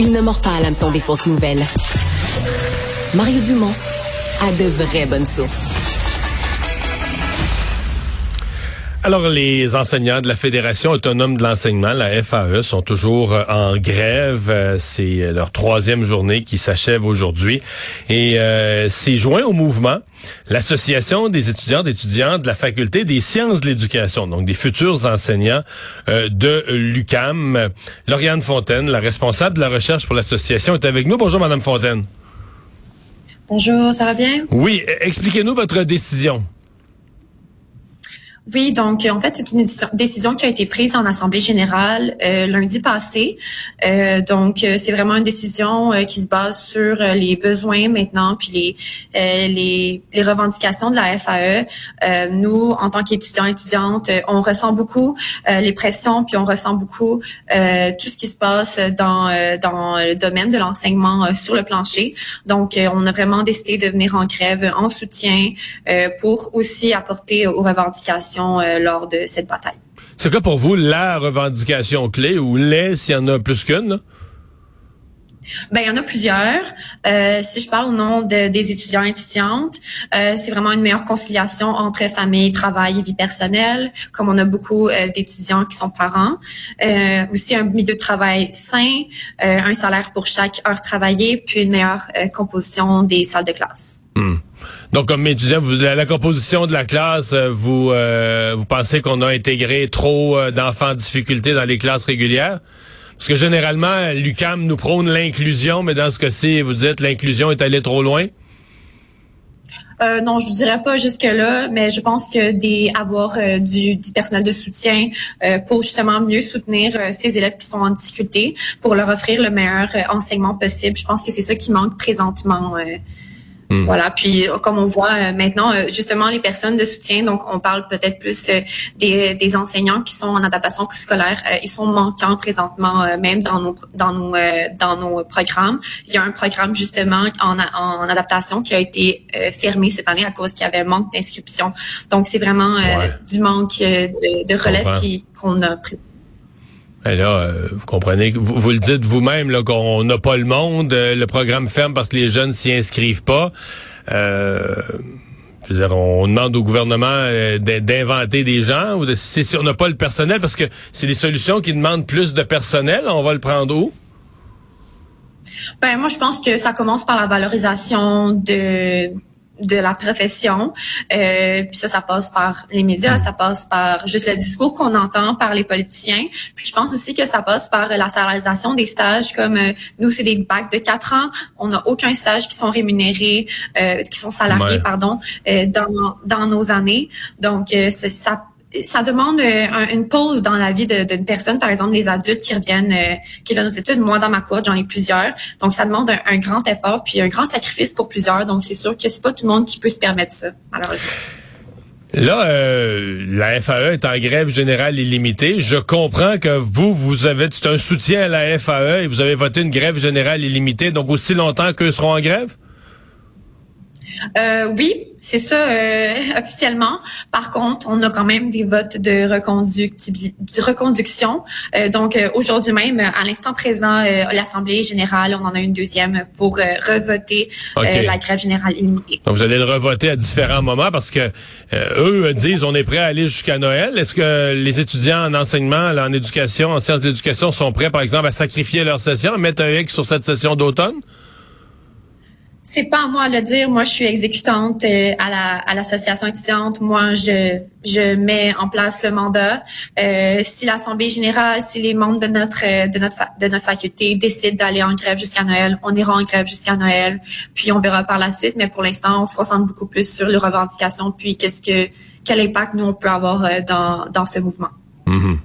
Il ne mord pas à l'hameçon des fausses nouvelles. Mario Dumont a de vraies bonnes sources. Alors, les enseignants de la Fédération autonome de l'enseignement, la FAE, sont toujours euh, en grève. Euh, c'est leur troisième journée qui s'achève aujourd'hui. Et euh, c'est joint au mouvement l'Association des étudiants et étudiantes de la Faculté des sciences de l'éducation, donc des futurs enseignants de l'UCAM. Lauriane Fontaine, la responsable de la recherche pour l'association, est avec nous. Bonjour, Madame Fontaine. Bonjour, ça va bien? Oui, expliquez-nous votre décision. Oui, donc en fait, c'est une décision qui a été prise en Assemblée générale euh, lundi passé. Euh, donc, euh, c'est vraiment une décision qui se base sur les besoins maintenant, puis les, les, les, revendications de la FAE. nous, en tant qu'étudiants étudiantes, on ressent beaucoup les pressions, puis on ressent beaucoup tout ce qui se passe dans, dans le domaine de l'enseignement sur le plancher. Donc, on a vraiment décidé de venir en grève en soutien pour aussi apporter aux revendications euh, lors de cette bataille. C'est quoi pour vous la revendication clé ou les s'il y en a plus qu'une? Ben, il y en a plusieurs. Euh, si je parle au nom des étudiants et étudiantes, euh, c'est vraiment une meilleure conciliation entre famille, travail et vie personnelle, comme on a beaucoup d'étudiants qui sont parents. aussi un milieu de travail sain, un salaire pour chaque heure travaillée, puis une meilleure composition des salles de classe. Donc, comme étudiant, vous, la, composition de la classe, euh, vous euh, vous pensez qu'on a intégré trop euh, d'enfants en difficulté dans les classes régulières? Parce que généralement, l'UCAM nous prône l'inclusion, mais dans ce cas-ci, vous dites l'inclusion est allée trop loin? Non, je dirais pas jusque là, mais je pense que des du, personnel de soutien pour justement mieux soutenir ces élèves qui sont en difficulté, pour leur offrir le meilleur enseignement possible. Je pense que c'est ça qui manque présentement Hmm. Voilà. Puis comme on voit euh, maintenant, euh, justement les personnes de soutien, donc on parle peut-être plus euh, des, des, enseignants qui sont en adaptation scolaire, ils sont manquants présentement, même dans nos dans nos dans nos programmes. Il y a un programme justement en, en adaptation qui a été fermé cette année à cause qu'il y avait un manque d'inscription. Donc c'est vraiment du manque de, de relève qu'on a pris. Et là, euh, vous comprenez, vous, vous le dites vous-même qu'on n'a pas le monde, euh, le programme ferme parce que les jeunes s'y inscrivent pas. Euh, dire, on demande au gouvernement euh, d'inventer des gens ou de, si on n'a pas le personnel parce que c'est des solutions qui demandent plus de personnel, on va le prendre où? Ben moi je pense que ça commence par la valorisation de de la profession. Euh, puis ça, ça passe par les médias, ça passe par juste le discours qu'on entend par les politiciens. Puis je pense aussi que ça passe par la salarisation des stages. Comme euh, nous, c'est des bacs de quatre ans. On n'a aucun stage qui sont rémunérés, euh, qui sont salariés, pardon, euh, dans, dans nos années. Donc, ça ça demande euh, une pause dans la vie d'une personne, par exemple des adultes qui reviennent euh, qui reviennent aux études. Moi, dans ma cour, j'en ai plusieurs. Donc, ça demande un, grand effort puis un grand sacrifice pour plusieurs. Donc, c'est sûr que c'est pas tout le monde qui peut se permettre ça, malheureusement. Là, euh, la FAE est en grève générale illimitée. Je comprends que vous, vous avez un soutien à la FAE et vous avez voté une grève générale illimitée, donc aussi longtemps qu'eux seront en grève? Euh, oui, c'est ça euh, officiellement. Par contre, on a quand même des votes de, de reconduction. Euh, donc aujourd'hui même, à l'instant présent, l'Assemblée générale, on en a une deuxième pour revoter la grève générale illimitée. Donc vous allez le revoter à différents moments parce que eux disent on est prêt à aller jusqu'à Noël. Est-ce que les étudiants en enseignement, en éducation, en sciences d'éducation sont prêts, par exemple, à sacrifier leur session, à mettre un X sur cette session d'automne? C'est pas à moi de le dire. Moi, je suis exécutante euh, à la à l'association étudiante. Moi, je je mets en place le mandat. Euh, si l'assemblée générale, si les membres de notre euh, de notre de notre faculté décident d'aller en grève jusqu'à Noël, on ira en grève jusqu'à Noël. Puis on verra par la suite. Mais pour l'instant, on se concentre beaucoup plus sur les revendications. Puis qu'est-ce que quel impact nous on peut avoir dans dans ce mouvement. Mm-hmm.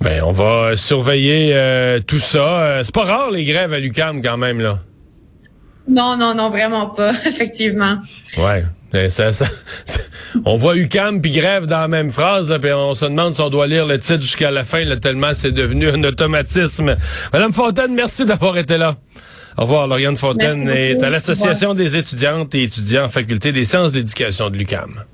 Ben, on va surveiller tout ça. c'est pas rare les grèves à l'UCAM quand même là. Non, non, non, vraiment pas, effectivement. Ouais. Ça, ça, on voit UCAM puis grève dans la même phrase, puis on se demande si on doit lire le titre jusqu'à la fin, là, tellement c'est devenu un automatisme. Madame Fontaine, merci d'avoir été là. Au revoir, Lauriane Fontaine est à l'Association des étudiantes et étudiants en faculté des sciences d'éducation de l'UCAM.